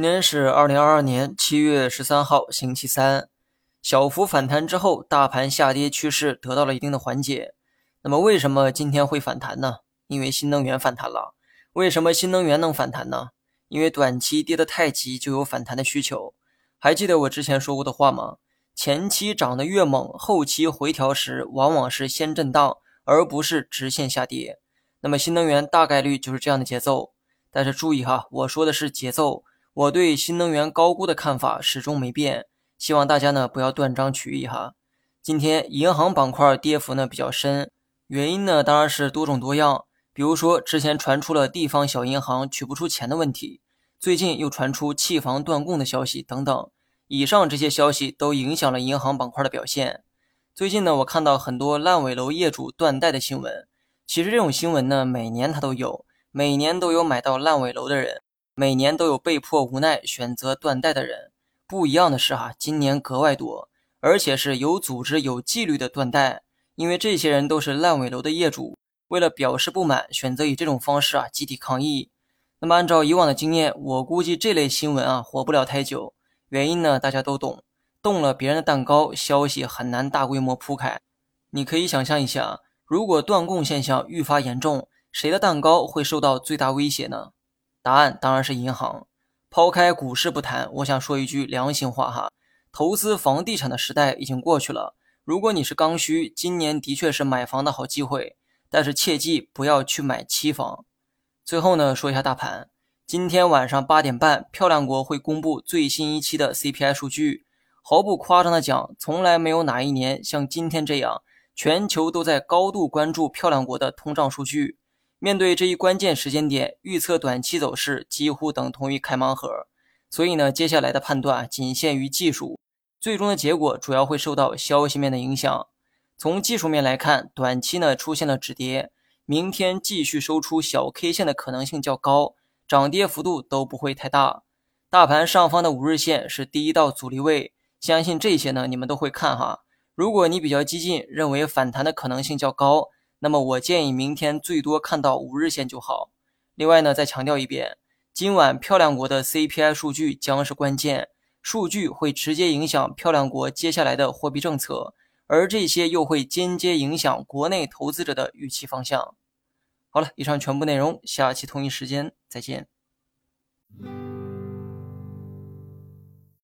今天是二零二二年七月十三号，星期三。小幅反弹之后，大盘下跌趋势得到了一定的缓解。那么，为什么今天会反弹呢？因为新能源反弹了。为什么新能源能反弹呢？因为短期跌得太急，就有反弹的需求。还记得我之前说过的话吗？前期涨得越猛，后期回调时往往是先震荡，而不是直线下跌。那么，新能源大概率就是这样的节奏。但是注意哈，我说的是节奏。我对新能源高估的看法始终没变，希望大家呢不要断章取义哈。今天银行板块跌幅呢比较深，原因呢当然是多种多样，比如说之前传出了地方小银行取不出钱的问题，最近又传出弃房断供的消息等等，以上这些消息都影响了银行板块的表现。最近呢我看到很多烂尾楼业主断贷的新闻，其实这种新闻呢每年它都有，每年都有买到烂尾楼的人。每年都有被迫无奈选择断贷的人，不一样的是哈，今年格外多，而且是有组织、有纪律的断贷。因为这些人都是烂尾楼的业主，为了表示不满，选择以这种方式啊集体抗议。那么按照以往的经验，我估计这类新闻啊火不了太久。原因呢，大家都懂，动了别人的蛋糕，消息很难大规模铺开。你可以想象一下，如果断供现象愈发严重，谁的蛋糕会受到最大威胁呢？答案当然是银行。抛开股市不谈，我想说一句良心话哈，投资房地产的时代已经过去了。如果你是刚需，今年的确是买房的好机会，但是切记不要去买期房。最后呢，说一下大盘。今天晚上八点半，漂亮国会公布最新一期的 CPI 数据。毫不夸张的讲，从来没有哪一年像今天这样，全球都在高度关注漂亮国的通胀数据。面对这一关键时间点，预测短期走势几乎等同于开盲盒，所以呢，接下来的判断仅限于技术，最终的结果主要会受到消息面的影响。从技术面来看，短期呢出现了止跌，明天继续收出小 K 线的可能性较高，涨跌幅度都不会太大。大盘上方的五日线是第一道阻力位，相信这些呢你们都会看哈。如果你比较激进，认为反弹的可能性较高。那么我建议明天最多看到五日线就好。另外呢，再强调一遍，今晚漂亮国的 CPI 数据将是关键数据，会直接影响漂亮国接下来的货币政策，而这些又会间接影响国内投资者的预期方向。好了，以上全部内容，下期同一时间再见。